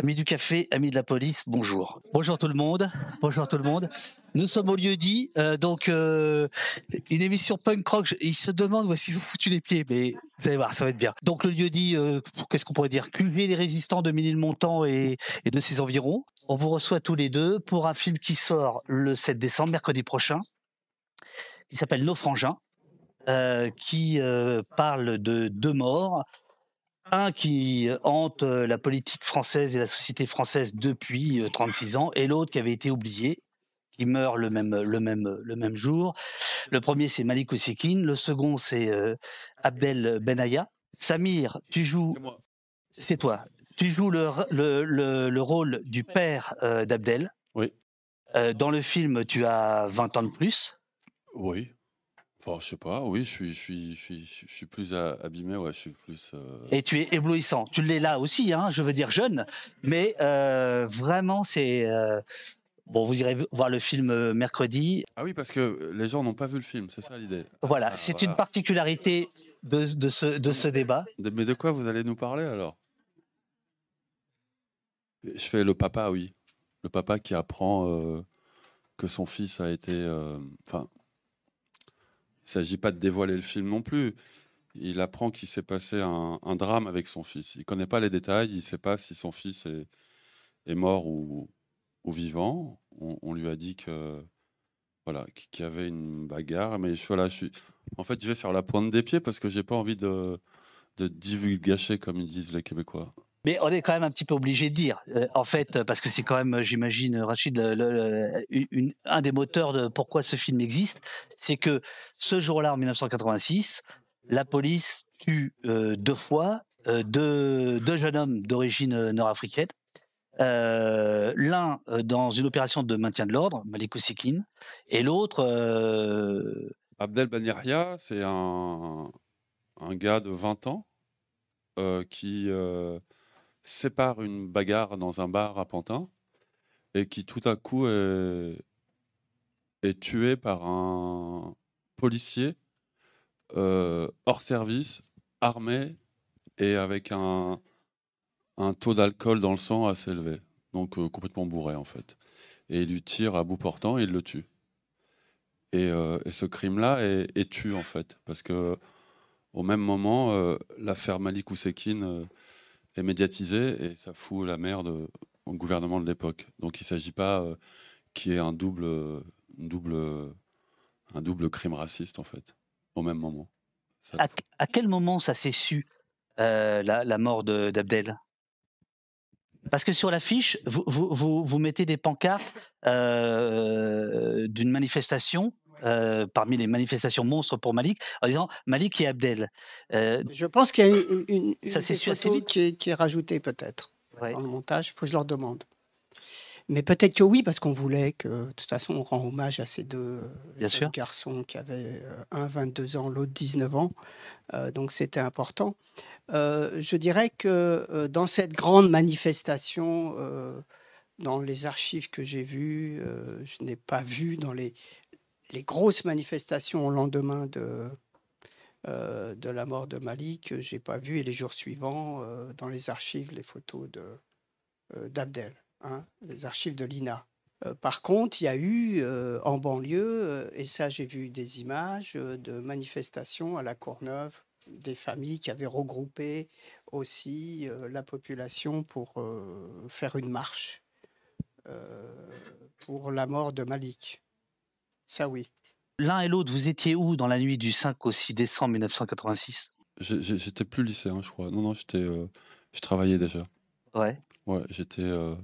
Amis du café, amis de la police, bonjour. Bonjour tout le monde. Bonjour tout le monde. Nous sommes au lieu dit, euh, donc euh, une émission punk rock. Ils se demandent où est-ce qu'ils ont foutu les pieds, mais vous allez voir, ça va être bien. Donc le lieu dit, euh, qu'est-ce qu'on pourrait dire? Culver les résistants de Ménilmontant et, et de ses environs. On vous reçoit tous les deux pour un film qui sort le 7 décembre, mercredi prochain, qui s'appelle Nos frangins, qui parle de deux morts un qui hante la politique française et la société française depuis 36 ans, et l'autre qui avait été oublié, qui meurt le même, le même, le même jour. Le premier, c'est Malik Ousekine. Le second, c'est Abdel Benaya. Samir, tu joues. C'est toi. Tu joues le, le, le, rôle du père d'Abdel. Oui. dans le film, tu as 20 ans de plus. Oui. Enfin, je sais pas, oui, je suis, je suis, je suis, je suis plus abîmé, ouais, je suis plus. euh, Et tu es éblouissant. Tu l'es là aussi, hein, je veux dire jeune, mais euh, vraiment, c'est. euh, bon, vous irez voir le film euh, mercredi. Ah oui, parce que les gens n'ont pas vu le film, c'est ça l'idée. Voilà, Ah, c'est voilà. une particularité de, de ce, de ce débat. De- mais de quoi vous allez nous parler alors? Je fais le papa, oui. Le papa qui apprend euh, que son fils a été. euh, Enfin, il ne s'agit pas de dévoiler le film non plus. Il apprend qu'il s'est passé un, drame avec son fils. Il ne connaît pas les détails, il ne sait pas si son fils est, mort ou, ou vivant. On, lui a dit que voilà, qu'il y avait une bagarre, mais je, je suis. En fait, je vais sur la pointe des pieds parce que j'ai pas envie de de divulgacher comme ils disent les Québécois. Mais on est quand même un petit peu obligé de dire, euh, en fait, parce que c'est quand même, j'imagine, Rachid, un des moteurs de pourquoi ce film existe, c'est que ce jour-là, en 1986, la police tue euh, deux fois euh, deux, jeunes hommes d'origine euh, nord-africaine. Euh, L'un euh, dans une opération de maintien de l'ordre, Malik Ousekine, et l'autre euh, Abdel Banyaria, c'est un, gars de 20 ans euh, qui euh, sépare une bagarre dans un bar à Pantin et qui tout à coup est, tué par un policier euh, hors service, armé et avec un, un taux d'alcool dans le sang assez élevé, donc euh, complètement bourré en fait. Et il lui tire à bout portant et il le tue. Et, euh, et ce crime-là est, est tue en fait, parce que au même moment, l'affaire Malik Ousekine euh, est médiatisée et ça fout la merde euh, au gouvernement de l'époque. Donc il ne s'agit pas euh, qu'il y ait un double, une double, un double crime raciste en fait, au même moment. Ça- à, à quel moment ça s'est su, euh, la, la mort de- d'Abdel? Parce que sur l'affiche, vous, vous, vous, vous mettez des pancartes euh, d'une manifestation, euh, parmi les manifestations monstres pour Malik, en disant Malik et Abdel. Euh, Je pense qu'il y a une, une, une Ça assez vite. Qui, est, qui est rajoutée peut-être ouais. dans le montage. Il faut que je leur demande. Mais peut-être que oui, parce qu'on voulait que, de toute façon, on rend hommage à ces deux, Bien deux sûr. garçons qui avaient euh, un 22 ans, l'autre 19 ans. Euh, donc c'était important. Je dirais que dans cette grande manifestation, dans les archives que j'ai vues, euh, je n'ai pas vu dans les, les grosses manifestations au lendemain de, euh, la mort de Malik, je n'ai pas vu, et les jours suivants, euh, dans les archives, les photos euh, d'Abdel, hein, les archives de l'INA. Par contre, il y a eu en banlieue, et ça j'ai vu des images de manifestations à la Courneuve, des familles qui avaient regroupé aussi la population pour faire une marche pour la mort de Malik. Ça oui. L'un et l'autre, vous étiez où dans la nuit du 5 au 6 décembre 1986 J'ai- j'ai- J'étais plus lycéen, je crois. Non, non, j'étais, euh, je travaillais déjà. Ouais. Ouais, j'étais. euh,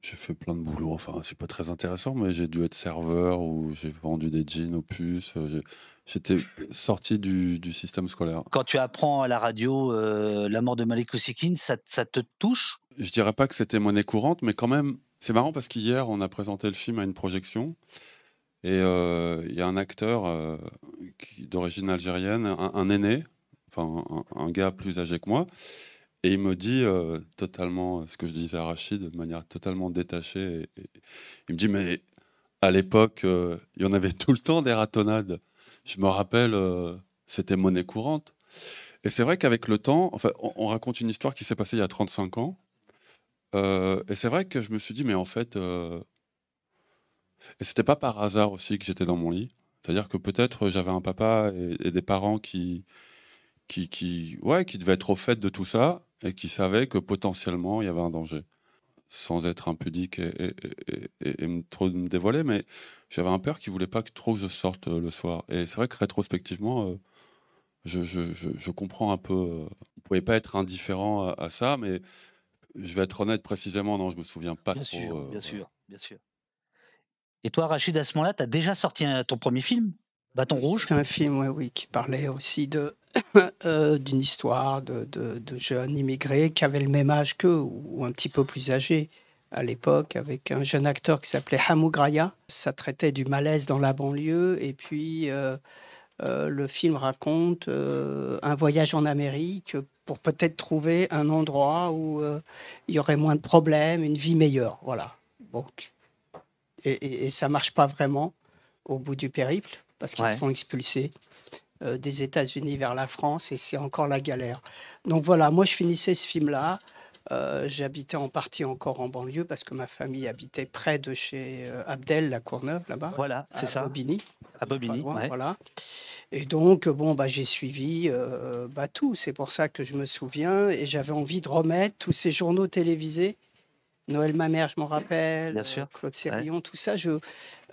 j'ai fait plein de boulot. Enfin, c'est pas très intéressant, mais j'ai dû être serveur ou j'ai vendu des jeans aux puces. euh, J'étais sorti du, du système scolaire. Quand tu apprends à la radio euh, la mort de Malik Ousekine, ça, ça te touche? Je dirais pas que c'était monnaie courante, mais quand même, c'est marrant parce qu'hier, on a présenté le film à une projection. Et euh, il y a un acteur euh, d'origine algérienne, un, aîné, enfin un, gars plus âgé que moi, et il me dit euh, totalement ce que je disais à Rachid, de manière totalement détachée. il me dit mais à l'époque, euh, il y en avait tout le temps des ratonnades. Je me rappelle, euh, c'était monnaie courante. Et c'est vrai qu'avec le temps, enfin, on, on raconte une histoire qui s'est passée il y a 35 ans. Euh, et c'est vrai que je me suis dit, mais en fait, euh, et c'était pas par hasard aussi que j'étais dans mon lit. C'est-à-dire que peut-être j'avais un papa et, des parents qui, qui, qui, ouais, qui devaient être au fait de tout ça et qui savaient que potentiellement il y avait un danger. Sans être impudique et, et, et, trop me dévoiler, mais j'avais un père qui voulait pas que trop je sorte euh, le soir. Et c'est vrai que rétrospectivement, euh, je, je, je, comprends un peu. Euh, on pouvait pas être indifférent à, ça, mais je vais être honnête précisément, non, je me souviens pas bien trop. Sûr, bien sûr, bien sûr. Et toi, Rachid, à ce moment-là, tu as déjà sorti ton premier film, Bâton Rouge? Un film, oui, qui parlait aussi de euh, d'une histoire de, de, jeunes immigrés qui avaient le même âge qu'eux, ou un petit peu plus âgés à l'époque, avec un jeune acteur qui s'appelait Hamou Graya. Ça traitait du malaise dans la banlieue, et puis euh, euh, le film raconte un voyage en Amérique pour peut-être trouver un endroit où il y aurait moins de problèmes, une vie meilleure. Voilà. Bon, et, et, ça marche pas vraiment au bout du périple parce qu'ils se font expulser euh, des États-Unis vers la France et c'est encore la galère. Donc voilà, moi je finissais ce film-là. Euh, j'habitais en partie encore en banlieue parce que ma famille habitait près de chez euh, Abdel, la Courneuve, là-bas. Voilà, c'est ça. Bobigny. À Bobigny, voilà. Et donc, bon, bah, j'ai suivi bah, tout. C'est pour ça que je me souviens et j'avais envie de remettre tous ces journaux télévisés Noël ma mère, je m'en rappelle. Bien sûr. Claude Sérillon, tout ça. Je,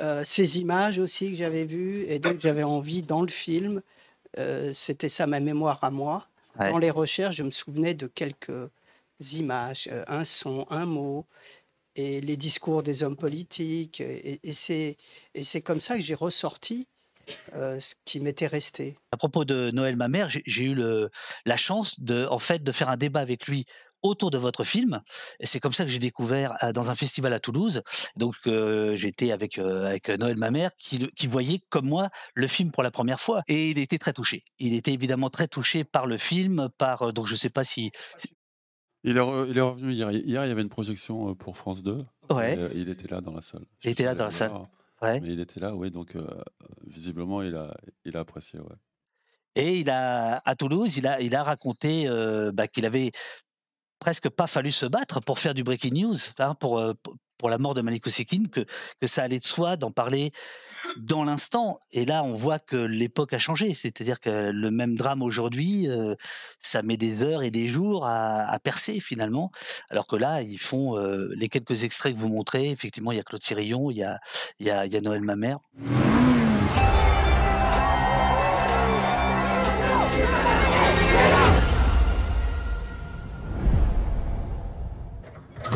euh, ces images aussi que j'avais vues. Et donc, j'avais envie, dans le film, euh, c'était ça ma mémoire à moi. Dans les recherches, je me souvenais de quelques images, euh, un son, un mot, et les discours des hommes politiques. Et, et c'est comme ça que j'ai ressorti ce qui m'était resté. À propos de Noël ma mère, j'ai eu le, la chance de, en fait, de faire un débat avec lui autour de votre film. Et c'est comme ça que j'ai découvert dans un festival à Toulouse. Donc j'étais avec avec Noël ma mère qui, qui voyait comme moi le film pour la première fois et il était très touché. Il était évidemment très touché par le film, par donc je sais pas si il est, il est, revenu hier. Hier, il y avait une projection pour France 2. Ouais. il était là dans la salle. Il était là dans la salle. Ouais. Mais il était là, oui. Donc, visiblement, il a, il a apprécié, ouais. Et il a, à Toulouse, il a, il a raconté bah, qu'il avait presque pas fallu se battre pour faire du breaking news, hein, pour, pour la mort de Malik Ousekine, que, que ça allait de soi d'en parler dans l'instant. Et là, on voit que l'époque a changé. C'est-à-dire que le même drame aujourd'hui, ça met des heures et des jours à, percer finalement. Alors que là, ils font les quelques extraits que vous montrez. Effectivement, il y a Claude Sirillon, il y a, il y a, il y a Noël Mamère.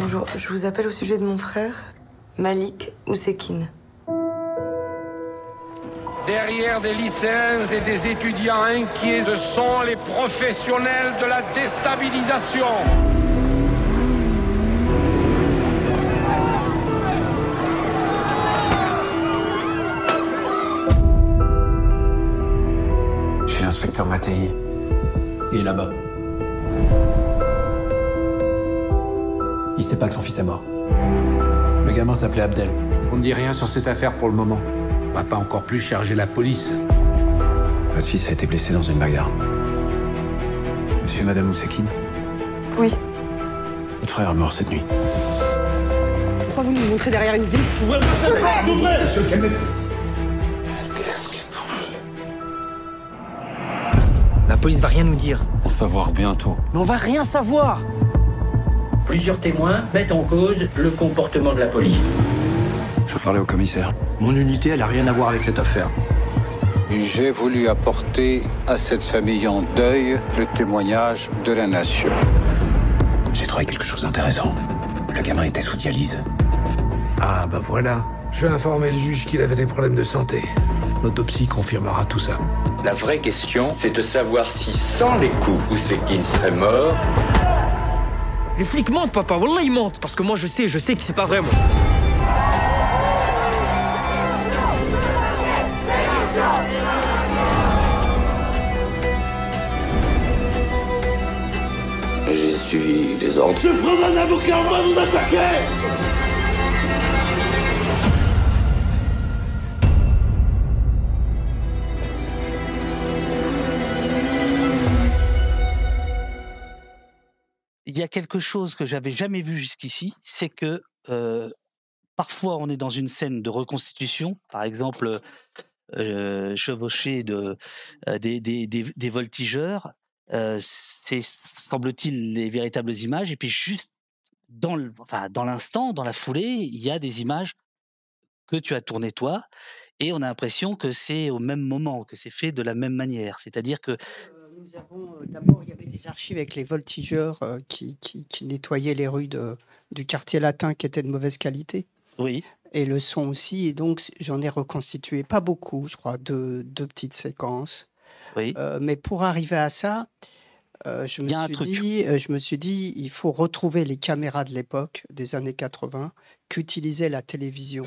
Bonjour, je vous appelle au sujet de mon frère, Malik Ousekine. Derrière des lycéens et des étudiants inquiets, ce sont les professionnels de la déstabilisation. Je suis l'inspecteur Mattei. Il est là-bas. Sait pas que son fils est mort. Le gamin s'appelait Abdel. On ne dit rien sur cette affaire pour le moment. On va pas encore plus charger la police. Votre fils a été blessé dans une bagarre. Monsieur et Madame Moussekine Oui. Votre frère est mort cette nuit. Pourquoi vous nous montrez derrière une ville Ouvrez Ouvrez Monsieur Qu'est-ce qu'ils ont fait La police va rien nous dire. On va savoir bientôt. Mais on va rien savoir Plusieurs témoins mettent en cause le comportement de la police. Je veux parler au commissaire. Mon unité, elle a rien à voir avec cette affaire. J'ai voulu apporter à cette famille en deuil le témoignage de la nation. J'ai trouvé quelque chose d'intéressant. Le gamin était sous dialyse. Ah bah voilà. Je vais informer le juge qu'il avait des problèmes de santé. L'autopsie confirmera tout ça. La vraie question, c'est de savoir si sans les coups, Ousekine serait mort les flics mentent, papa. Wallah, ils mentent. Parce que moi, je sais, je sais que c'est pas vrai, moi. J'ai suivi les ordres. Je prends un avocat, on va vous attaquer y a quelque chose que j'avais jamais vu jusqu'ici, c'est que parfois on est dans une scène de reconstitution, par exemple euh, chevaucher de, des, des, des, voltigeurs, c'est semble-t-il les véritables images, et puis juste dans enfin, dans l'instant, dans la foulée, il y a des images que tu as tournées toi, et on a l'impression que c'est au même moment, que c'est fait de la même manière. C'est-à-dire que Nous avons, euh, D'abord, il y avait des archives avec les voltigeurs euh, qui, qui- qui nettoyaient les rues de- du quartier latin qui étaient de mauvaise qualité. Oui. Et le son aussi. Et donc, j'en ai reconstitué pas beaucoup, je crois, deux, deux petites séquences. Oui. Euh, mais pour arriver à ça, euh, me suis dit, euh, je me suis dit, il faut retrouver les caméras de l'époque, des années 80, qu'utilisait la télévision.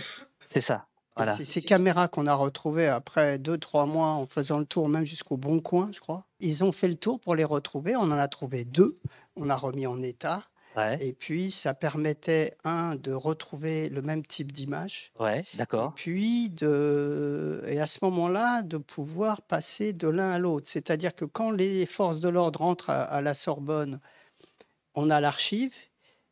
c'est ça. Voilà. Ces caméras qu'on a retrouvées après deux, trois mois en faisant le tour, même jusqu'au Bon Coin, je crois. Ils ont fait le tour pour les retrouver. On en a trouvé deux. On a remis en état. Ouais. Et puis, ça permettait, un, de retrouver le même type d'image. Ouais, Et d'accord. puis, de, et à ce moment-là, de pouvoir passer de l'un à l'autre. C'est-à-dire que quand les forces de l'ordre rentrent à, à la Sorbonne, on a l'archive,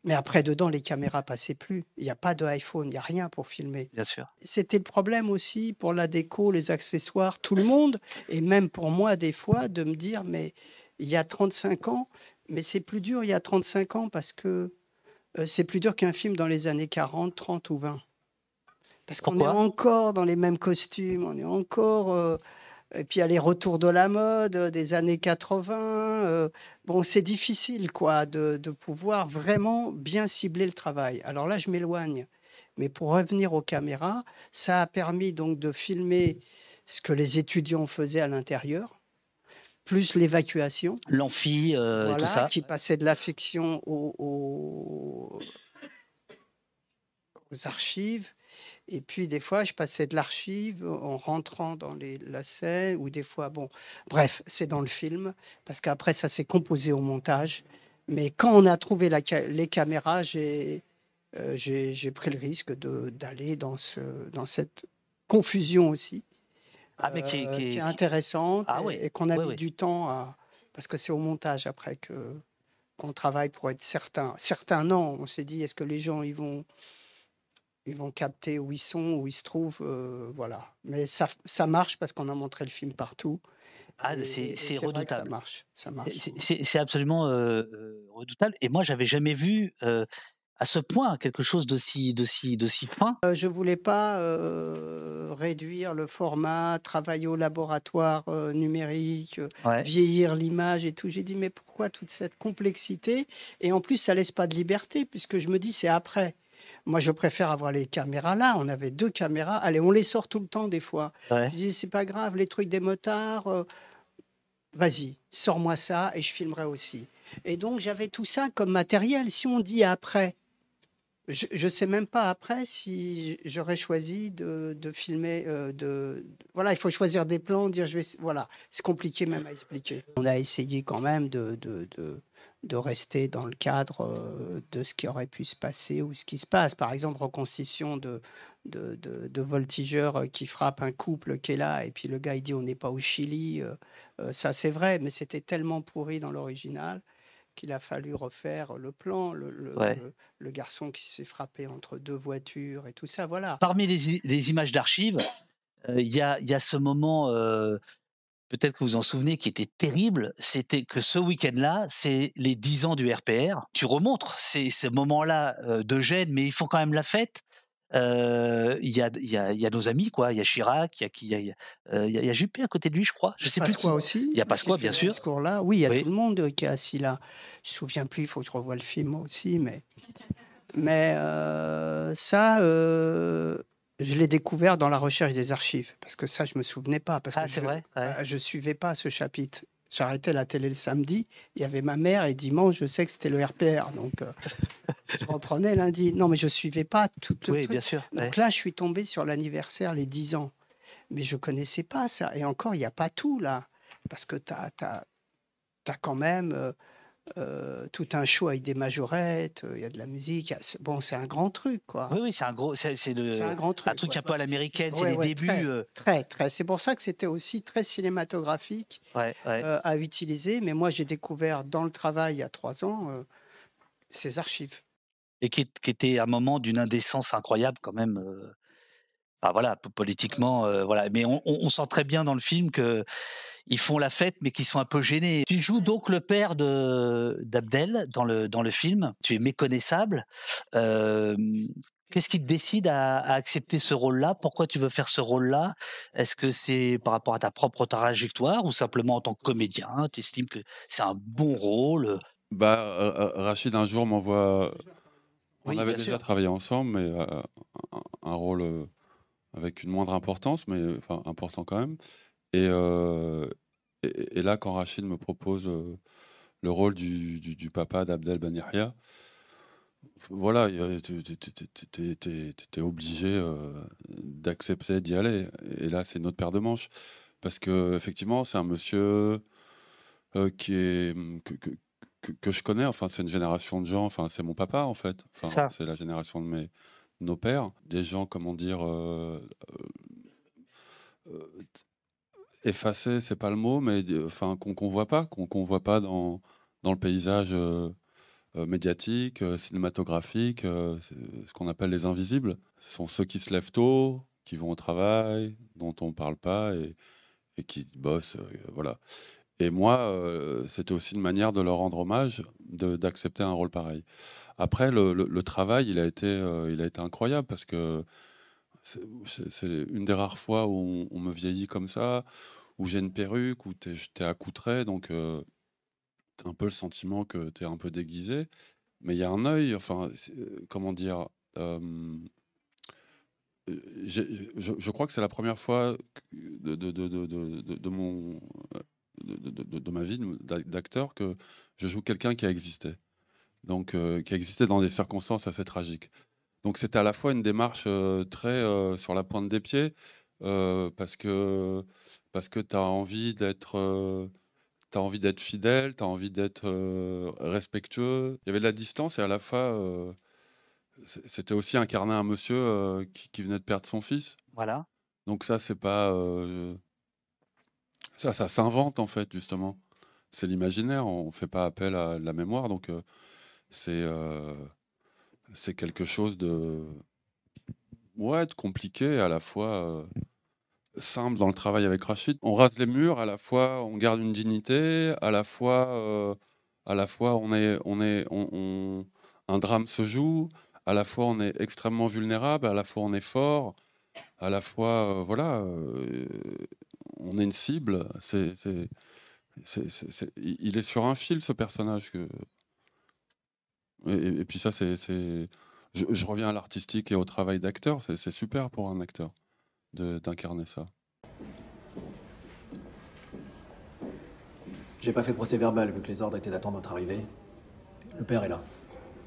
mais après, dedans, les caméras passaient plus. Il n'y a pas de iPhone, il n'y a rien pour filmer. Bien sûr. C'était le problème aussi pour la déco, les accessoires, tout le monde, et même pour moi, des fois, de me dire, mais il y a 35 ans, mais c'est plus dur il y a 35 ans parce que euh, c'est plus dur qu'un film dans les années 40, 30 ou 20. Parce qu'on est encore dans les mêmes costumes, on est encore. euh, et puis il y a les retours de la mode euh, des années 80. euh, bon, c'est difficile, quoi, de, de pouvoir vraiment bien cibler le travail. Alors là, je m'éloigne. Mais pour revenir aux caméras, ça a permis donc de filmer ce que les étudiants faisaient à l'intérieur, plus l'évacuation. L'amphi, euh, Voilà, tout ça. qui passait de l'affection aux, aux- aux archives. Et puis, des fois, je passais de l'archive en rentrant dans les, la scène, ou des fois, bon, bref, c'est dans le film, parce qu'après, ça s'est composé au montage. Mais quand on a trouvé la les caméras, j'ai euh, j'ai pris le risque d'aller dans, ce, dans cette confusion aussi, Ah, mais qui, euh, qui- qui est intéressante Ah et, qu'on a mis du temps à. Parce que c'est au montage après que qu'on travaille pour être certain. Certains, non. On s'est dit, est-ce que les gens ils vont, ils vont capter où ils sont, où ils se trouvent euh, Voilà. Mais ça, ça marche parce qu'on a montré le film partout. Ah, c'est redoutable. Ça marche. Ça C'est- marche. c'est- absolument euh, euh, redoutable. Et moi, j'avais jamais vu euh, à ce point quelque chose d'aussi d'aussi d'aussi fin. Euh, je voulais pas réduire le format, travailler au laboratoire numérique, Ouais. vieillir l'image et tout. J'ai dit mais pourquoi toute cette complexité? Et en plus, ça laisse pas de liberté puisque je me dis c'est après. Moi, je préfère avoir les caméras là. On avait deux caméras. Allez, on les sort tout le temps des fois. Ouais. Je dis c'est pas grave, les trucs des motards. euh, Vas-y, sors-moi ça et je filmerai aussi. Et donc j'avais tout ça comme matériel. Si on dit après, je ne sais même pas après si j'aurais choisi de, de filmer. euh, de, de- voilà, il faut choisir des plans, dire je vais. Voilà, c'est compliqué même à expliquer. On a essayé quand même de, de, de, rester dans le cadre euh, de ce qui aurait pu se passer ou ce qui se passe. Par exemple, reconstitution de, de, de, de voltigeurs euh, qui frappent un couple qui est là et puis le gars il dit on n'est pas au Chili. euh, ça c'est vrai, mais c'était tellement pourri dans l'original qu'il a fallu refaire le plan, le, le- Ouais. le- le garçon qui s'est frappé entre deux voitures et tout ça, voilà. Parmi les, images d'archives, euh, il y, a, y a ce moment, euh, peut-être que vous en souvenez, qui était terrible. C'était que ce week-end-là, c'est les 10 ans du RPR. Tu remontres ces, ces moments-là euh, de gêne, mais ils font quand même la fête. Euh, Il y, a, il y, a, il y a nos amis, quoi. Il y a Chirac, il y a, y y Juppé à côté de lui, je crois. Je sais plus. Pasqua aussi. Il y a Pasqua, bien sûr. Ce discours-là, oui, il y a Oui. tout le monde euh, qui est assis là. Je me souviens plus, il faut que je revoie le film moi aussi, mais mais euh, ça, euh, je l'ai découvert dans la recherche des archives, parce que ça, je me souvenais pas, parce Ah, c'est vrai Ouais. euh, je suivais pas ce chapitre. J'arrêtais la télé le samedi, il y avait ma mère et dimanche, je sais que c'était le RPR, donc euh, je reprenais lundi. Non, mais je suivais pas tout Oui, bien sûr. Donc ouais. là, je suis tombé sur l'anniversaire, les 10 ans. Mais je connaissais pas ça. Et encore, il n'y a pas tout là. Parce que tu as, quand même euh, euh, tout un show avec des majorettes, euh, il y a de la musique. Bon, c'est un grand truc, quoi. Oui, oui, c'est un gros, c'est un grand truc. un truc ouais. un peu à l'américaine, c'est Ouais, les débuts. Très, euh, très, très. C'est pour ça que c'était aussi très cinématographique à utiliser. Mais moi, j'ai découvert dans le travail il y a trois ans, ses archives. Et qui, qui était un moment d'une indécence incroyable quand même. Ah voilà, politiquement, euh, voilà. Mais on, on- on sent très bien dans le film que ils font la fête, mais qu'ils sont un peu gênés. Tu joues donc le père de d'Abdel dans le dans le film. Tu es méconnaissable. Euh, Qu'est-ce qui te décide à, à accepter ce rôle-là? Pourquoi tu veux faire ce rôle-là? Est-ce que c'est par rapport à ta propre trajectoire ou simplement en tant que comédien? Tu estimes que c'est un bon rôle? Bah, euh, Rachid un jour m'envoie. On Oui, avait déjà sûr. travaillé ensemble, mais un, rôle avec une moindre importance, mais euh, enfin important quand même. Et, euh, et, et là, quand Rachid me propose euh, le rôle du, du, du papa d'Abdel Ben Yahya, voilà, t'es- obligé euh, d'accepter d'y aller. Et là, c'est notre paire de manches. Parce que effectivement, c'est un monsieur qui est que, que, que- que je connais. Enfin, c'est une génération de gens. Enfin, c'est mon papa en fait. Enfin, c'est la génération de mes nos pères. Des gens, comment dire, euh, euh, effacés, c'est pas le mot, mais euh, enfin qu'on qu'on voit pas, qu'on voit pas dans dans le paysage. euh, euh, médiatique, cinématographique, ce qu'on appelle les invisibles. Ce sont ceux qui se lèvent tôt, qui vont au travail, dont on ne parle pas et, et qui bossent. voilà. Et moi, euh, c'était aussi une manière de leur rendre hommage, d'accepter un rôle pareil. Après, le, travail, il a, été, euh, il a été incroyable parce que c'est une des rares fois où on, me vieillit comme ça, où j'ai une perruque, où t'es es accoutré, donc euh, t'as un peu le sentiment que tu es un peu déguisé, mais il y a un œil, enfin, euh, comment dire, je, crois que c'est la première fois de, mon, de, de- de- de ma vie d'acteur que je joue quelqu'un qui a existé, donc euh, qui a existé dans des circonstances assez tragiques. Donc c'était à la fois une démarche euh, très euh, sur la pointe des pieds, parce que, parce que tu as envie d'être... tu as envie d'être fidèle, tu as envie d'être euh, respectueux. Il y avait de la distance et à la fois, euh, c'était aussi incarner un monsieur euh, qui, qui venait de perdre son fils. Voilà. Donc ça, c'est pas... ça, ça s'invente en fait, justement. C'est l'imaginaire, on fait pas appel à la mémoire, donc euh, c'est euh, c'est quelque chose de... Ouais, de compliqué, à la fois... euh, simple dans le travail avec Rachid. On rase les murs, à la fois on garde une dignité, à la fois, à la fois on est, on est, on, un drame se joue, à la fois on est extrêmement vulnérable, à la fois on est fort, à la fois, voilà, on est une cible. C'est, c'est, c'est- c'est- c'est- il est sur un fil ce personnage que. Et, puis ça, c'est, c'est- je, je reviens à l'artistique et au travail d'acteur. C'est, c'est super pour un acteur de- d'incarner ça. J'ai pas fait de procès verbal vu que les ordres étaient d'attendre notre arrivée. Le père est là.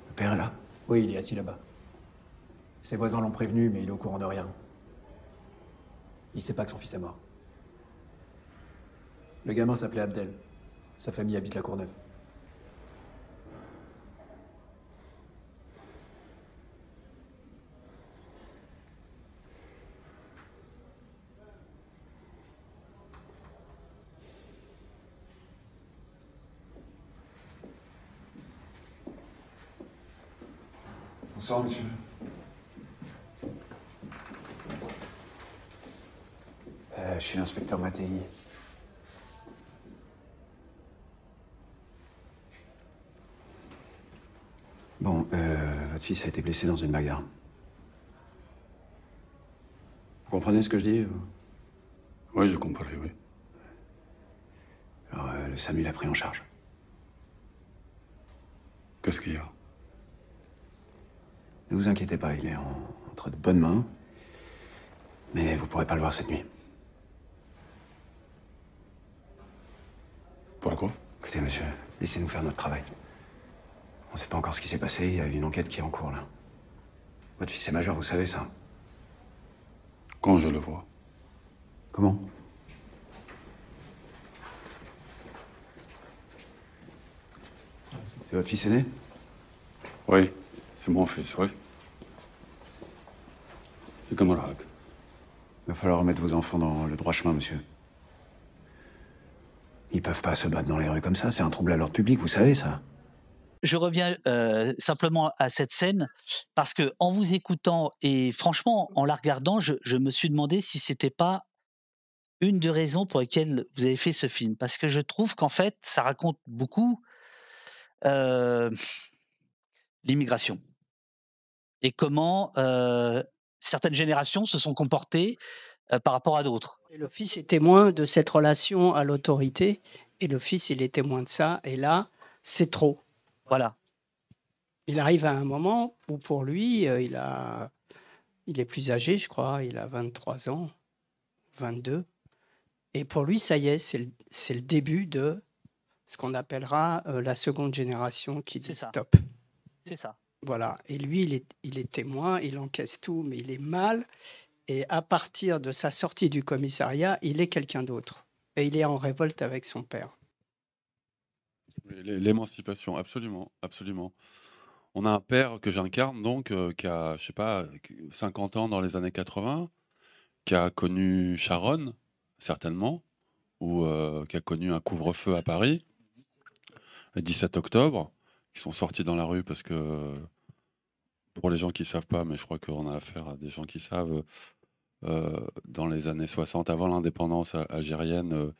Le père est là? Oui, il est assis là-bas. Ses voisins l'ont prévenu, mais il est au courant de rien. Il sait pas que son fils est mort. Le gamin s'appelait Abdel. Sa famille habite la Courneuve. Bonsoir, monsieur. Euh, je suis l'inspecteur Mattei. Bon, euh, votre fils a été blessé dans une bagarre. Vous comprenez ce que je dis ou- Oui, j'ai compris, oui. Alors, euh, le SAMU l'a pris en charge. Qu'est-ce qu'il y a? Ne vous inquiétez pas, il est en- entre de bonnes mains. Mais vous pourrez pas le voir cette nuit. Pourquoi? Écoutez, monsieur, laissez-nous faire notre travail. On sait pas encore ce qui s'est passé, il y a une enquête qui est en cours là. Votre fils est majeur, vous savez ça Quand je le vois. Comment? C'est votre fils aîné? Oui, c'est mon fils, oui. C'est comme Rack. Il va falloir remettre vos enfants dans le droit chemin, monsieur. Ils peuvent pas se battre dans les rues comme ça, c'est un trouble à l'ordre public, vous savez ça. Je reviens euh, simplement à cette scène parce que en vous écoutant et franchement en la regardant, je, me suis demandé si c'était pas une des raisons pour lesquelles vous avez fait ce film. Parce que je trouve qu'en fait, ça raconte beaucoup euh, l'immigration et comment euh, certaines générations se sont comportées par rapport à d'autres. Le fils est témoin de cette relation à l'autorité, et le fils, il est témoin de ça, et là, c'est trop. Voilà. Il arrive à un moment où pour lui, euh, il, a, il est plus âgé, je crois, il a 23 ans, 22, et pour lui, ça y est, c'est le, le début de ce qu'on appellera euh, la seconde génération qui dit stop. C'est ça. Voilà. Et lui, il est, il est témoin, il encaisse tout, mais il est mal. Et à partir de sa sortie du commissariat, il est quelqu'un d'autre. Et il est en révolte avec son père. L'é- L'émancipation, absolument, absolument. On a un père que j'incarne donc, euh, qui a, je sais pas, 50 ans dans les années 80, qui a connu Sharon, certainement, ou euh, qui a connu un couvre-feu à Paris, le 17 octobre, qui sont sortis dans la rue parce que, pour les gens qui savent pas, mais je crois qu'on a affaire à des gens qui savent, euh, dans les années 60, avant l'indépendance algérienne,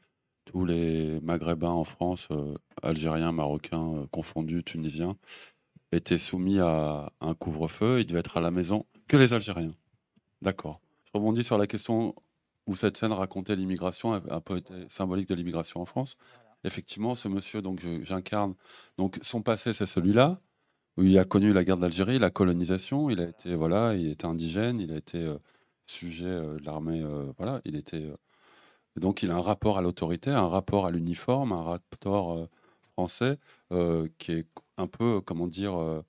tous les Maghrébins en France, euh, Algériens, Marocains, euh, confondus, Tunisiens, étaient soumis à un couvre-feu. Ils devaient être à la maison que les Algériens. D'accord. Je rebondis sur la question où cette scène racontait l'immigration, un peu symbolique de l'immigration en France. Effectivement, ce monsieur, donc j'incarne, donc son passé, c'est celui-là, où il a connu la guerre d'Algérie, la colonisation. Il a été, voilà, il était indigène, il a été euh, sujet de l'armée, voilà, il était. Donc il a un rapport à l'autorité, un rapport à l'uniforme, un rapport euh, français euh, qui est un peu, comment dire, euh,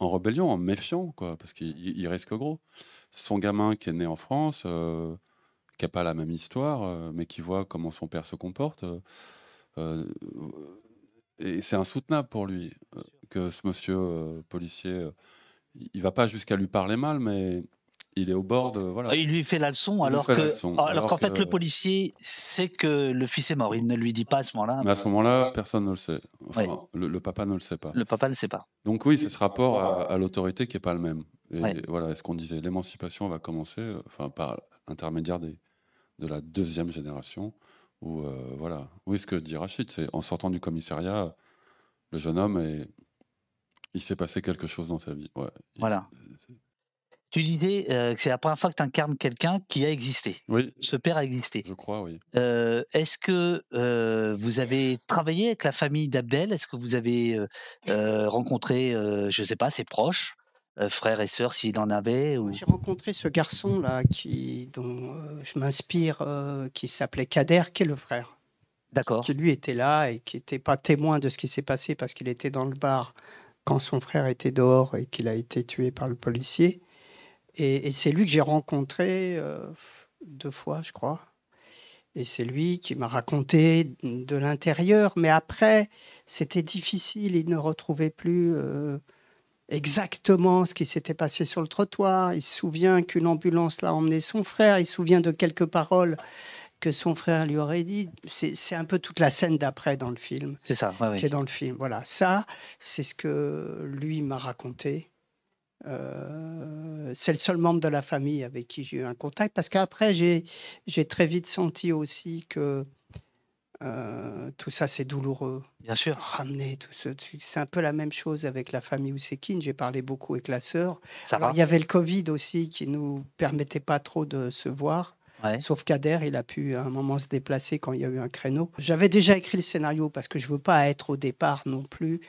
en rébellion, en méfiant, quoi, parce qu'il il- il risque gros. Son gamin qui est né en France, qui n'a pas la même histoire, mais qui voit comment son père se comporte, et c'est insoutenable pour lui que ce monsieur policier, il va pas jusqu'à lui parler mal, mais il est au bord de voilà. Il lui fait la leçon Il alors que, leçon, alors, alors qu'en fait le policier sait que le fils est mort. Il ne lui dit pas à ce moment-là. Mais à ce moment-là, personne ne le sait. Enfin, Ouais. le, le papa ne le sait pas. Le papa ne le sait pas. Donc oui, c'est ce rapport à, à l'autorité qui est pas le même. Et Ouais. voilà, ce qu'on disait, l'émancipation va commencer, euh, enfin par l'intermédiaire des, de la deuxième génération, où euh, voilà, oui, ce que dit Rachid, c'est en sortant du commissariat, le jeune homme est, il s'est passé quelque chose dans sa vie. Ouais. Il- Voilà. Tu disais euh, que c'est la première fois que tu incarnes quelqu'un qui a existé. Oui, Ce père a existé. je crois, oui. Euh, Est-ce que euh, vous avez travaillé avec la famille d'Abdel? Est-ce que vous avez rencontré, euh, je ne sais pas, ses proches, euh, frères et sœurs s'il en avait ou... J'ai rencontré ce garçon-là qui, dont euh, je m'inspire, euh, qui s'appelait Kader, qui est le frère. D'accord. Qui lui était là et qui n'était pas témoin de ce qui s'est passé parce qu'il était dans le bar quand son frère était dehors et qu'il a été tué par le policier. Et, et c'est lui que j'ai rencontré euh, deux fois, je crois. Et c'est lui qui m'a raconté de l'intérieur. Mais après, c'était difficile. Il ne retrouvait plus euh, exactement ce qui s'était passé sur le trottoir. Il se souvient qu'une ambulance l'a emmené son frère. Il se souvient de quelques paroles que son frère lui aurait dit. C'est un peu toute la scène d'après dans le film C'est ça, ouais, qui est dans le film. Voilà, ça, c'est ce que lui m'a raconté. Euh, c'est le seul membre de la famille avec qui j'ai eu un contact parce qu'après, j'ai très vite senti aussi que euh, tout ça, c'est douloureux. Bien sûr. Ramener tout ce. C'est un peu la même chose avec la famille Ousekine. J'ai parlé beaucoup avec la sœur. Alors, il y avait le Covid aussi qui nous permettait pas trop de se voir. Ouais. Sauf Kader, il a pu à un moment se déplacer quand il y a eu un créneau. J'avais déjà écrit le scénario parce que je veux pas être au départ non plus,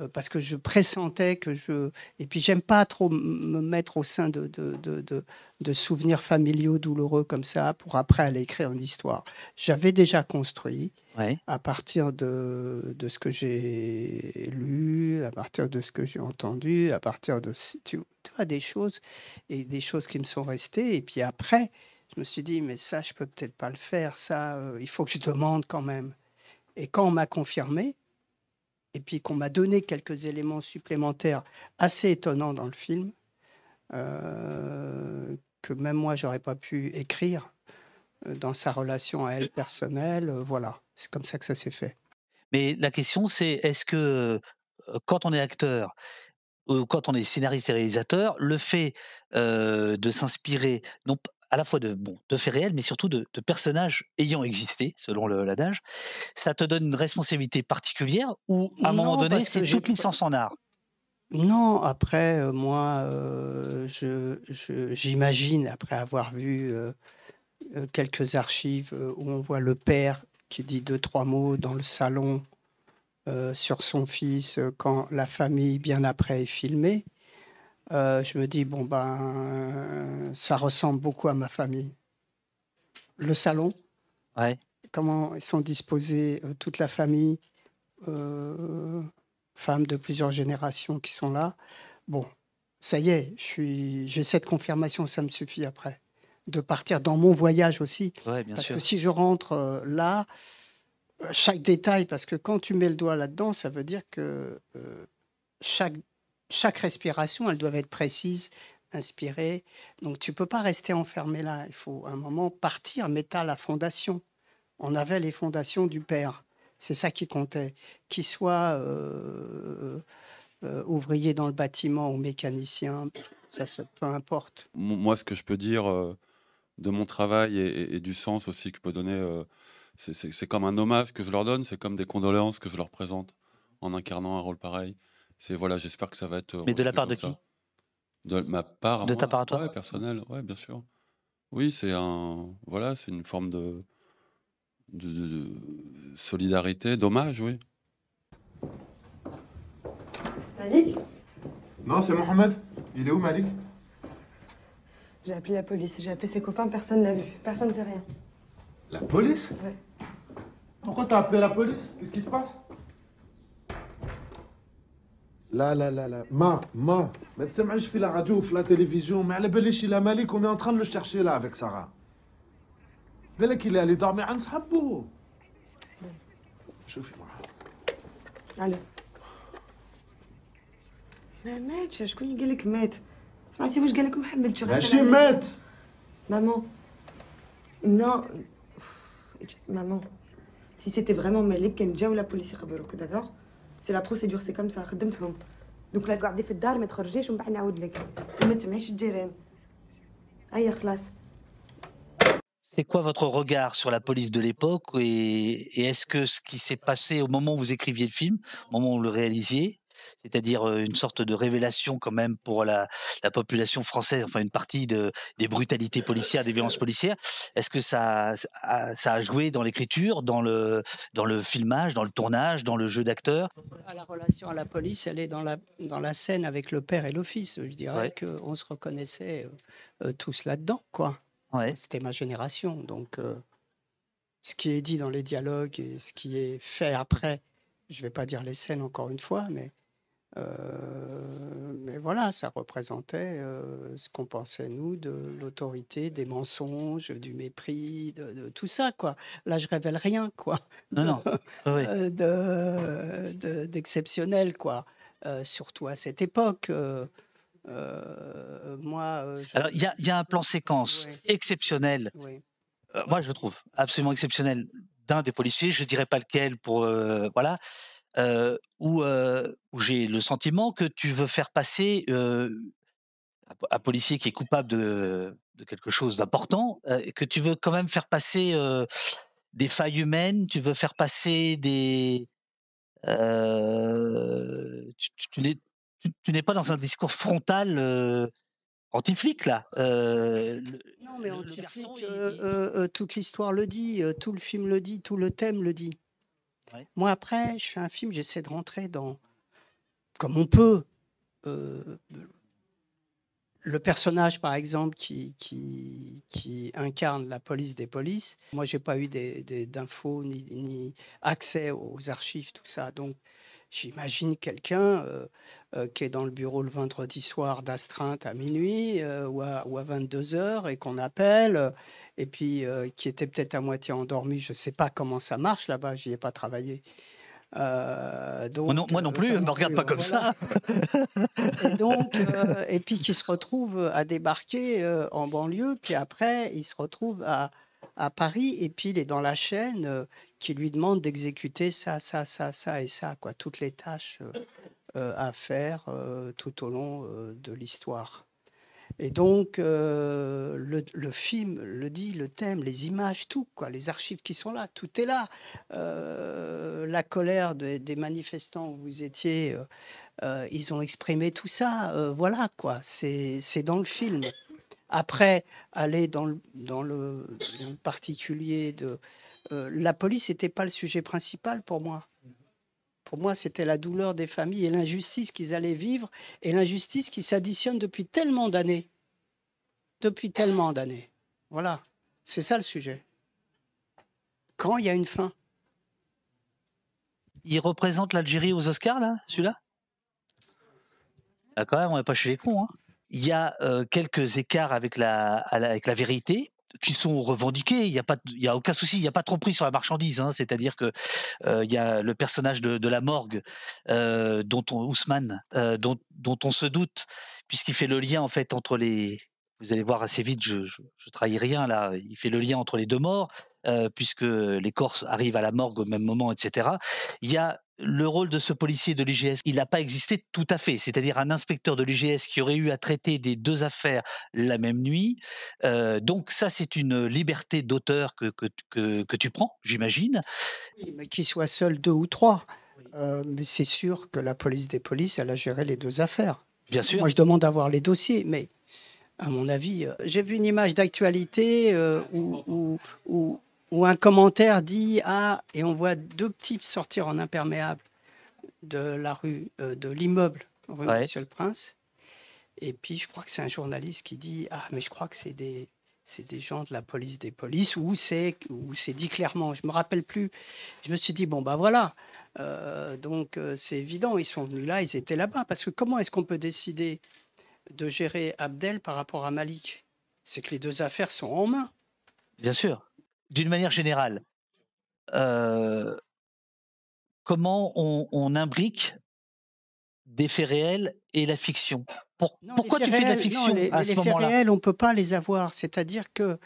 euh, parce que je pressentais que je. Et puis j'aime pas trop me mettre au sein de, de, de, de- de souvenirs familiaux douloureux comme ça pour après aller écrire une histoire. J'avais déjà construit Ouais. à partir de, de ce que j'ai lu, à partir de ce que j'ai entendu, à partir de tu, tu vois, des choses et des choses qui me sont restées. Et puis après, je me suis dit, mais ça, je peux peut-être pas le faire. Ça, euh, il faut que je demande quand même. Et quand on m'a confirmé, et puis qu'on m'a donné quelques éléments supplémentaires assez étonnants dans le film, euh, que même moi, j'aurais pas pu écrire euh, dans sa relation à elle personnelle, voilà. C'est comme ça que ça s'est fait. Mais la question, c'est est-ce que quand on est acteur quand on est scénariste et réalisateur, le fait de s'inspirer non à la fois de, bon, de faits réels, mais surtout de, de personnages ayant existé, selon le- l'adage, ça te donne une responsabilité particulière ou à un moment donné, c'est toute licence en art? Non, après, euh, moi, euh, je, je- j'imagine, après avoir vu euh, quelques archives où on voit le père qui dit deux, trois mots dans le salon sur son fils quand la famille, bien après, est filmée, euh, je me dis, bon, ben, ça ressemble beaucoup à ma famille. Le salon, Ouais. comment ils sont disposés, euh, toute la famille, euh, femmes de plusieurs générations qui sont là. Bon, ça y est, j'ai cette confirmation, ça me suffit après. De partir dans mon voyage aussi. Ouais, bien parce sûr. que si je rentre là, chaque détail, parce que quand tu mets le doigt là-dedans, ça veut dire que chaque, chaque respiration, elle doit être précise, inspirée. Donc tu peux pas rester enfermé là. Il faut à un moment partir, mais tu la fondation. On avait les fondations du père. C'est ça qui comptait. Qu'il soit euh, euh, ouvrier dans le bâtiment ou mécanicien, ça, ça peu importe. Moi, ce que je peux dire euh, de mon travail et, et- du sens aussi que je peux donner, c'est comme un hommage que je leur donne, c'est comme des condoléances que je leur présente en incarnant un rôle pareil. C'est voilà, j'espère que ça va être. Mais de la part de qui ça. De ma part. De ta part à toi Ouais, personnelle, ouais, bien sûr. Oui, c'est un, voilà, c'est une forme de, de, de- de solidarité, d'hommage, oui. Malik? Non, c'est Mohamed. Il est où, Malik? J'ai appelé la police, j'ai appelé ses copains, personne l'a vu. Personne ne sait rien. La police? Ouais. Pourquoi t'as appelé la police? Qu'est-ce qui se passe? Là, là, là, là. Ma, ma. Mais tu sais, moi, je fais la radio ou la télévision. Mais allez, Belich, il a Malik, on est en train de le chercher là avec Sarah. Belek, il est allé dormir à Nshabou. شوفي معاه الو ما ماتش شكون اللي قالك مات سمعتي واش قالك محمد tu restes à la ماشي maison. مات maman non maman si c'était vraiment مالك كان جاو لا بوليس يخبروك d'accord c'est la procédure c'est comme ça خدمتهم دوك لا تقعدي في الدار ما تخرجيش ومن بعد نعاود لك وما تسمعيش الجيران هيا خلاص C'est quoi votre regard sur la police de l'époque et, et est-ce que ce qui s'est passé au moment où vous écriviez le film, au moment où vous le réalisiez, c'est-à-dire une sorte de révélation quand même pour la, la population française, enfin une partie de, des brutalités policières, des violences policières, est-ce que ça, ça a- joué dans l'écriture, dans le, dans le filmage, dans le tournage, dans le jeu d'acteur? Ah, La relation à la police, elle est dans la, dans la scène avec le père et le fils. Je dirais Ouais. qu'on se reconnaissait tous là-dedans, quoi. C'était ma génération. Donc, euh, ce qui est dit dans les dialogues et ce qui est fait après, je ne vais pas dire les scènes encore une fois, mais, mais voilà, ça représentait euh, ce qu'on pensait, nous, de l'autorité, des mensonges, du mépris, de, de tout ça, quoi. Là, je révèle rien, quoi. Non, non. Ouais. Euh, de- de- d'exceptionnel, quoi. Euh, surtout à cette époque. euh, euh, moi, euh, je- Alors, il y a, il y a un plan séquence exceptionnel, Oui. euh, moi je trouve absolument exceptionnel, d'un des policiers, je dirais pas lequel, pour euh, voilà, euh, où, euh, où j'ai le sentiment que tu veux faire passer un po- un policier qui est coupable de, de quelque chose d'important, euh, que tu veux quand même faire passer des failles humaines, tu veux faire passer des... tu, tu- tu n'es- tu- tu n'es pas dans un discours frontal euh, anti-flic là. Euh, Non, mais anti-flic, euh, toute l'histoire le dit, tout le film le dit, tout le thème le dit. Moi, après, je fais un film, j'essaie de rentrer dans, comme on peut, euh, le personnage, par exemple, qui, incarne la police des polices. Moi, j'ai pas eu d'infos ni, ni accès aux archives, tout ça. Donc, j'imagine quelqu'un euh, euh, qui est dans le bureau le vendredi soir d'astreinte à minuit euh, ou, à, ou à 22 heures et qu'on appelle, et puis qui était peut-être à moitié endormi. Je sais pas comment ça marche là-bas, j'y ai pas travaillé. Euh, donc, Moi non, moi non plus, toi me regarde pas comme voilà. ça. Et donc, euh, et puis qui se retrouve à débarquer euh, en banlieue, puis après, il se retrouve à, à Paris, et puis il est dans la chaîne euh, qui lui demande d'exécuter ça, ça, ça, ça et ça, quoi, toutes les tâches euh, euh, à faire tout au long de l'histoire. Et donc, le, le film le dit, le thème, les images, tout, quoi, les archives qui sont là, tout est là. La colère de- des manifestants où vous étiez, ils ont exprimé tout ça. voilà, quoi, c'est dans le film. Après, aller dans le, particulier de... euh, la police n'était pas le sujet principal pour moi. Pour moi, c'était la douleur des familles et l'injustice qu'ils allaient vivre et l'injustice qui s'additionne depuis tellement d'années. Depuis tellement d'années. Voilà, c'est ça le sujet. Quand il y a une fin. Il représente l'Algérie aux Oscars, là, celui-là? Ah, Quand même, on n'est pas chez les cons. hein. Il y a quelques écarts avec la, avec la vérité qui sont revendiqués. Il n'y a, a aucun souci. Il n'y a pas de tromperie sur la marchandise. hein. C'est-à-dire que il y a le personnage de, la morgue, dont on, Ousmane, dont, dont on se doute, puisqu'il fait le lien en fait entre les. Vous allez voir assez vite, je, je trahis rien là. Il fait le lien entre les deux morts, euh, puisque les corps arrivent à la morgue au même moment, etc. Il y a le rôle de ce policier de l'IGS, il n'a pas existé tout à fait. C'est-à-dire un inspecteur de l'IGS qui aurait eu à traiter des deux affaires la même nuit. Euh, donc ça, c'est une liberté d'auteur que, que, que, que tu prends, j'imagine. Oui, mais qu'il soit seul deux ou trois. Euh, mais c'est sûr que la police des polices, elle a géré les deux affaires. Bien sûr. Moi, je demande d'avoir les dossiers, mais à mon avis, euh, j'ai vu une image d'actualité euh, où, où, où- où un commentaire dit Ah, et on voit deux petits sortir en imperméable de la rue, euh, de l'immeuble, rue Ouais. Monsieur le Prince. Et puis, je crois que c'est un journaliste qui dit Ah, mais je crois que c'est des. C'est des gens de la police des polices, ou c'est ou c'est dit clairement. Je me rappelle plus. Je me suis dit bon bah voilà. Euh, donc euh, c'est évident, ils sont venus là, ils étaient là-bas. Parce que comment est-ce qu'on peut décider de gérer Abdel par rapport à Malik? C'est que les deux affaires sont en main. Bien sûr. D'une manière générale, euh, comment on, on imbrique des faits réels et la fiction? Pour- Pourquoi Les tu faits fais de la non, fiction les, à les ce faits moment-là? réels, on ne peut pas les avoir. C'est-à-dire que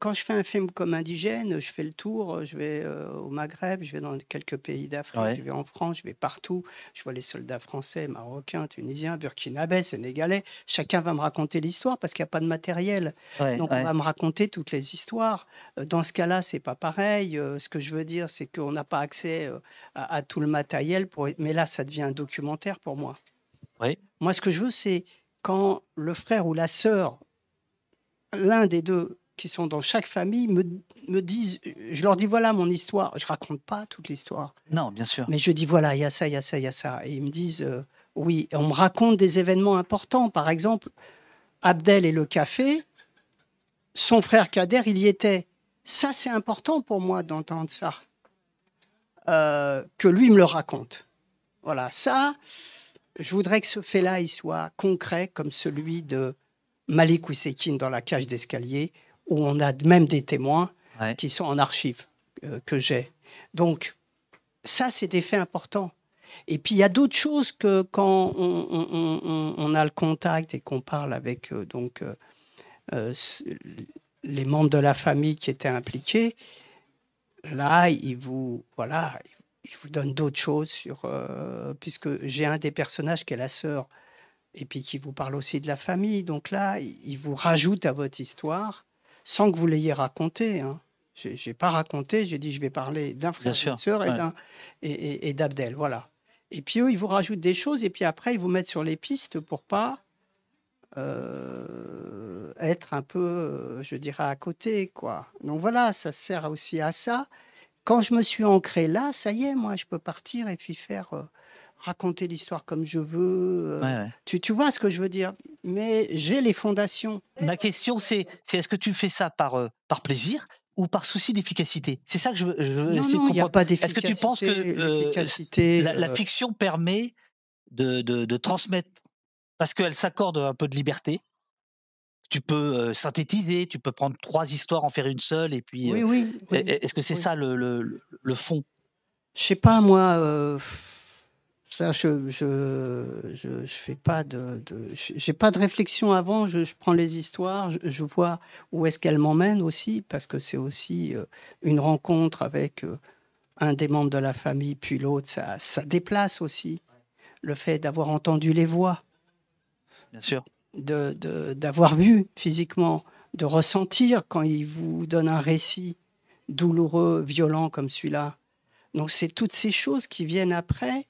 quand je fais un film comme Indigène, je fais le tour, je vais euh, au Maghreb, je vais dans quelques pays d'Afrique, Ouais. je vais en France, je vais partout. Je vois les soldats français, marocains, tunisiens, burkinabés, sénégalais. Chacun va me raconter l'histoire parce qu'il n'y a pas de matériel. Ouais, Donc ouais. on va me raconter toutes les histoires. Euh, Dans ce cas-là, c'est pas pareil. Euh, Ce que je veux dire, c'est qu'on n'a pas accès euh, à, à tout le matériel. Pour... Mais là, ça devient un documentaire pour moi. Moi, ce que je veux, c'est quand le frère ou la sœur, l'un des deux qui sont dans chaque famille, me, me disent, je leur dis voilà mon histoire. Je raconte pas toute l'histoire, Non, bien sûr. mais je dis voilà, il y a ça, il y a ça, il y a ça. Et ils me disent euh, oui. Et on me raconte des événements importants. Par exemple, Abdel et le café, son frère Kader, il y était. Ça, c'est important pour moi d'entendre ça. Euh, que lui me le raconte. Voilà, ça, je voudrais que ce fait-là, il soit concret comme celui de Malik Ousekine dans la cage d'escalier, où on a même des témoins Ouais. qui sont en archives euh, que j'ai. Donc, ça, c'est des faits importants. Et puis, il y a d'autres choses que quand on, on- on- on- on a le contact et qu'on parle avec euh, donc, euh, les membres de la famille qui étaient impliqués, là, ils vous, voilà, ils vous donnent d'autres choses sur, puisque j'ai un des personnages qui est la sœur, et puis qui vous parle aussi de la famille. Donc là, il vous rajoute à votre histoire sans que vous l'ayez raconté. Hein. J'ai j'ai pas raconté, j'ai dit je vais parler d'un frère, d'une sœur et ouais. d'un- et, et- et d'Abdel. Voilà. Et puis eux, ils vous rajoutent des choses et puis après, ils vous mettent sur les pistes pour pas euh, être un peu, euh, je dirais, à côté. quoi. Donc voilà, ça sert aussi à ça. Quand je me suis ancré là, ça y est, moi, je peux partir et puis faire euh, raconter l'histoire comme je veux. euh, Ouais, ouais. Tu, tu vois ce que je veux dire? Mais j'ai les fondations. Ma question, c'est c'est est-ce que tu fais ça par, euh, par plaisir ou par souci d'efficacité? C'est ça que je veux, je veux Non, essayer de il y a comprendre. pas Est-ce que tu penses que euh, la, la fiction permet de, de, de transmettre parce qu'elle s'accorde un peu de liberté? Tu peux synthétiser, tu peux prendre trois histoires, en faire une seule, et puis. Oui, euh, oui, oui, Est-ce que c'est oui. ça le, le, le fond? Je sais pas, moi. euh, Ça, je je, je, je fais pas de, de j'ai pas de réflexion avant. Je, je prends les histoires, je, vois où est-ce qu'elles m'emmènent aussi, parce que c'est aussi euh, une rencontre avec euh, un des membres de la famille, puis l'autre. Ça, ça déplace aussi le fait d'avoir entendu les voix, Bien sûr. de de- d'avoir vu physiquement, de ressentir quand il vous donne un récit douloureux, violent comme celui-là. Donc c'est toutes ces choses qui viennent après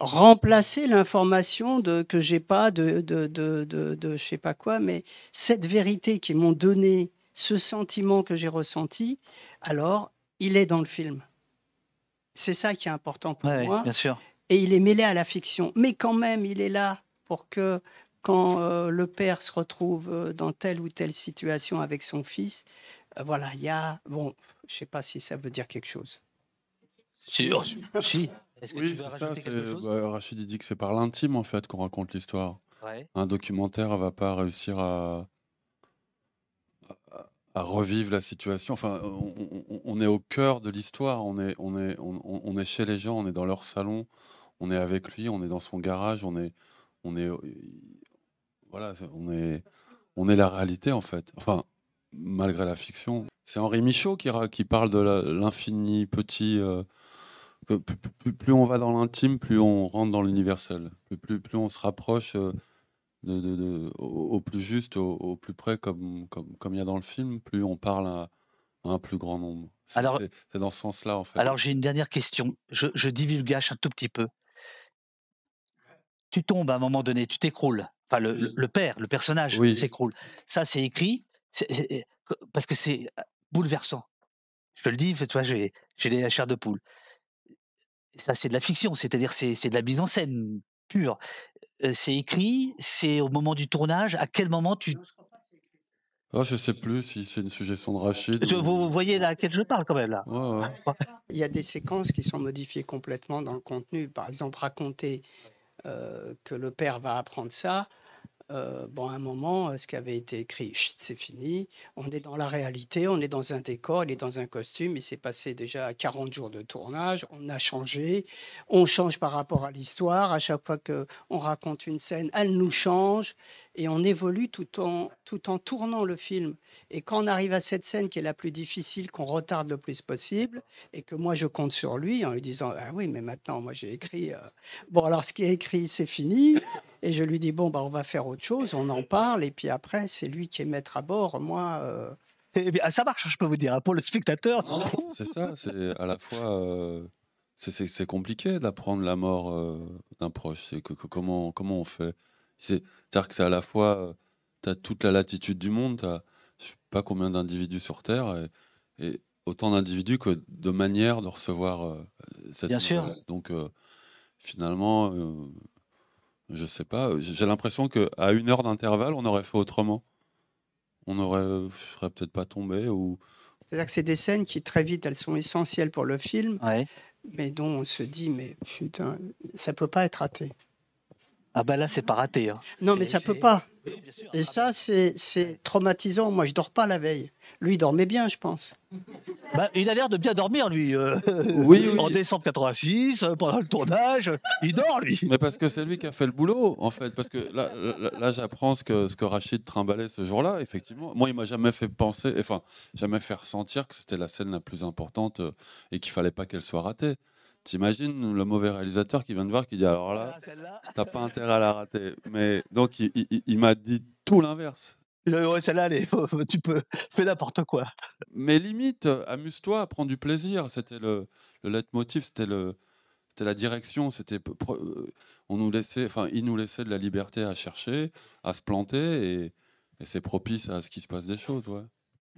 remplacer l'information de que j'ai pas de de, de, de, de je sais pas quoi, mais cette vérité qui m'ont donné ce sentiment que j'ai ressenti, alors il est dans le film. C'est ça qui est important pour Ouais, moi. bien sûr. Et il est mêlé à la fiction, mais quand même il est là pour que quand euh, le père se retrouve euh, dans telle ou telle situation avec son fils, euh, voilà, il y a bon, je sais pas si ça veut dire quelque chose. Si. si. Est-ce que Oui, tu veux c'est ça. rajouter quelque c'est- chose? bah, Rachid il dit que c'est par l'intime en fait qu'on raconte l'histoire. Ouais. Un documentaire va pas réussir à, à, à revivre la situation. Enfin, on, on- on est au cœur de l'histoire. On est, on est, on, on- on est chez les gens. On est dans leur salon. On est avec lui. On est dans son garage. On est, on est, voilà, on est, on est la réalité en fait. Enfin, malgré la fiction. C'est Henri Michaud qui, ra- qui parle de la- l'infini petit. euh, plus, plus- plus on va dans l'intime, plus on rentre dans l'universel. Plus, plus, plus on se rapproche euh, de, de- de- au, au plus juste, au, au plus près, comme comme comme il y a dans le film, plus on parle à, à un plus grand nombre. C'est Alors- c'est- c'est dans ce sens-là, en fait. Alors j'ai une dernière question. Je, je divulgage un tout petit peu. Tu tombes à un moment donné, tu t'écroules. Enfin, le, père, le personnage Oui. s'écroule. Ça, c'est écrit parce que c'est bouleversant. Je te le dis, tu vois, j'ai les chairs de poule. Ça, c'est de la fiction, c'est-à-dire c'est c'est de la mise en scène pure. Euh, c'est écrit, c'est au moment du tournage. À quel moment tu. Oh, je sais plus si c'est une suggestion de Rachid. Ou- Vous, vous voyez à laquelle je parle quand même là Ouais, ouais. Il y a des séquences qui sont modifiées complètement dans le contenu. Par exemple, raconter euh, que le père va apprendre ça. Euh, bon, à un moment, euh, ce qui avait été écrit, c'est fini. On est dans la réalité, on est dans un décor, il est dans un costume. Il s'est passé déjà 40 jours de tournage. On a changé. On change par rapport à l'histoire. À chaque fois que on raconte une scène, elle nous change et on évolue tout en, tout en tournant le film. Et quand on arrive à cette scène qui est la plus difficile, qu'on retarde le plus possible, et que moi je compte sur lui en lui disant Ah oui, mais maintenant, moi j'ai écrit. euh, Bon, alors ce qui est écrit, c'est fini. Et je lui dis Bon, bah, on va faire autre chose, on en parle, et puis après, c'est lui qui est maître à bord. Moi. euh, Eh bien, ça marche, je peux vous dire. hein, Pour le spectateur, c'est ça. C'est à la fois. euh, c'est- compliqué d'apprendre la mort euh, d'un proche. C'est que, que- comment, comment on fait? C'est- C'est-à-dire que c'est à la fois. tu as toute la latitude du monde. Tu je sais pas combien d'individus sur Terre. Et, et autant d'individus que de manières de recevoir euh, cette Bien sûr. Donc, euh, finalement. Je sais pas. J'ai l'impression qu'à une heure d'intervalle, on aurait fait autrement. On aurait, je serais peut-être pas tombé ou. C'est-à-dire que c'est des scènes qui, très vite, elles sont essentielles pour le film, Ouais. mais dont on se dit Mais putain, ça peut pas être raté. Ah bah là, c'est pas raté. hein. Non, mais ça peut pas. Et ça, c'est c'est traumatisant. Moi, je dors pas la veille. Lui, il dormait bien, je pense. Bah, il a l'air de bien dormir, lui. euh, Oui, oui. En décembre 86, euh, pendant le tournage, il dort, lui. Mais parce que c'est lui qui a fait le boulot, en fait. Parce que là, là, là, j'apprends ce que, ce que Rachid trimbalait ce jour-là, effectivement. Moi, il m'a jamais fait penser, enfin, jamais fait ressentir que c'était la scène la plus importante euh, et qu'il fallait pas qu'elle soit ratée. T'imagines le mauvais réalisateur qui vient de voir, qui dit alors là, Ah, t'as pas intérêt à la rater. Mais donc, il, il- il m'a dit tout l'inverse. Le- ouais, celle-là, tu peux fais n'importe quoi. Mais limite, euh, amuse-toi, prends du plaisir. C'était le, le leitmotiv, c'était le, c'était la direction. C'était, euh, on nous laissait, enfin, il nous laissait de la liberté à chercher, à se planter, et, et c'est propice à ce qui se passe des choses, ouais.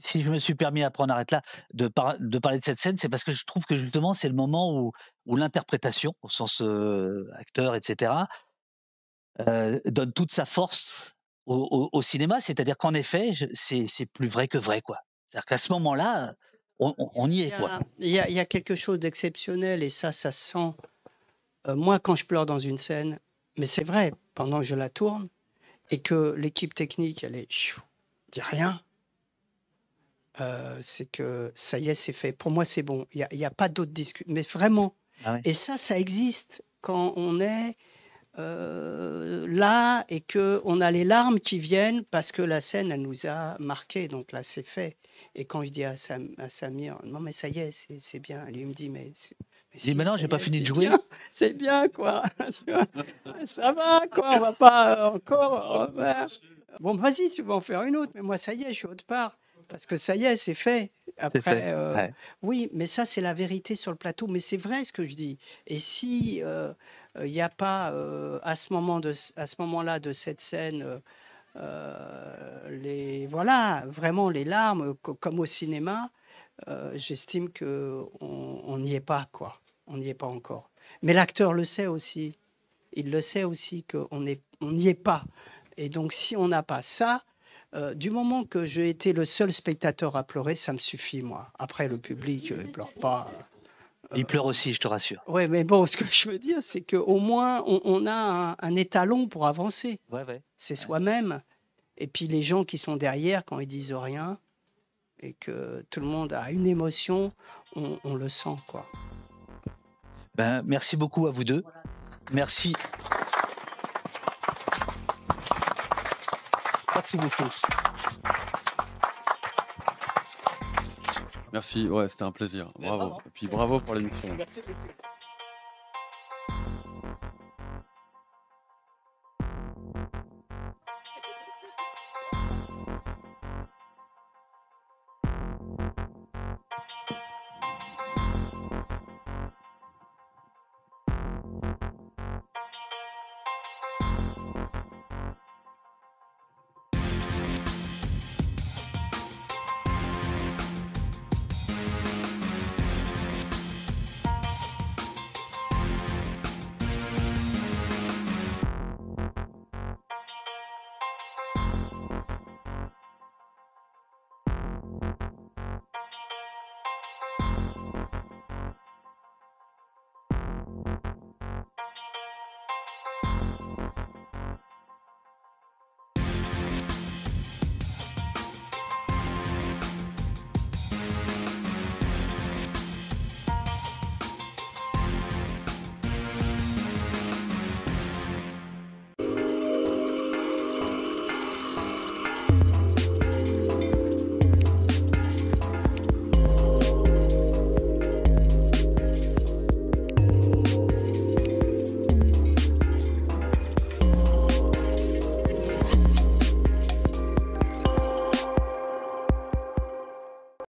Si je me suis permis, après on arrête là, de, par- de parler de cette scène, c'est parce que je trouve que justement, c'est le moment où, où l'interprétation, au sens euh, acteur, etc., euh, donne toute sa force au, au- au cinéma. C'est-à-dire qu'en effet, c'est plus vrai que vrai, quoi. C'est-à-dire qu'à ce moment-là, on, y est, il y a- il y a quelque chose d'exceptionnel et ça, ça se sent. Euh, moi, quand je pleure dans une scène, mais c'est vrai, pendant que je la tourne et que l'équipe technique, elle est. chou, dit rien. Euh, c'est que ça y est, c'est fait. Pour moi, c'est bon. Il n'y a, il y a pas d'autre discussion. Mais vraiment. Ah ouais. Et ça, ça existe. quand on est euh, là et que on a les larmes qui viennent parce que la scène, elle nous a marqué. Donc là, c'est fait. Et quand je dis à, Sam- à Samir, non mais ça y est, c'est c'est bien. Lui il me dit, mais, c'est- mais Dis, mais non, j'ai pas fini de jouer. bien, C'est bien, quoi. Ça va, quoi. On va pas euh, encore. Bon, vas-y, tu vas en faire une autre. Mais moi, ça y est, je suis autre part. Parce que ça y est, c'est fait. Après, fait, euh, ouais. oui, mais ça, c'est la vérité sur le plateau. Mais c'est vrai ce que je dis. Et si euh, il n'y a pas, euh, à ce moment de, à ce moment-là de cette scène, euh, euh, les, voilà, vraiment les larmes, co- comme au cinéma, euh, j'estime que on n'y est pas, quoi. On n'y est pas encore. Mais l'acteur le sait aussi. Il le sait aussi qu'on on n'y est pas. Et donc, si on n'a pas ça, euh, du moment que j'ai été le seul spectateur à pleurer, ça me suffit, moi. Après, le public, euh, il pleure pas. Il pleure aussi, je te rassure. Oui, mais bon, ce que je veux dire, c'est qu'au moins, on, on a un, un étalon pour avancer. Ouais, ouais. C'est soi-même. Et puis les gens qui sont derrière, quand ils disent rien, et que tout le monde a une émotion, on, on le sent, quoi. Ben, merci beaucoup à vous deux. Merci. Merci ouais, c'était un plaisir. Bravo. Et puis bravo pour l'émission. Merci beaucoup.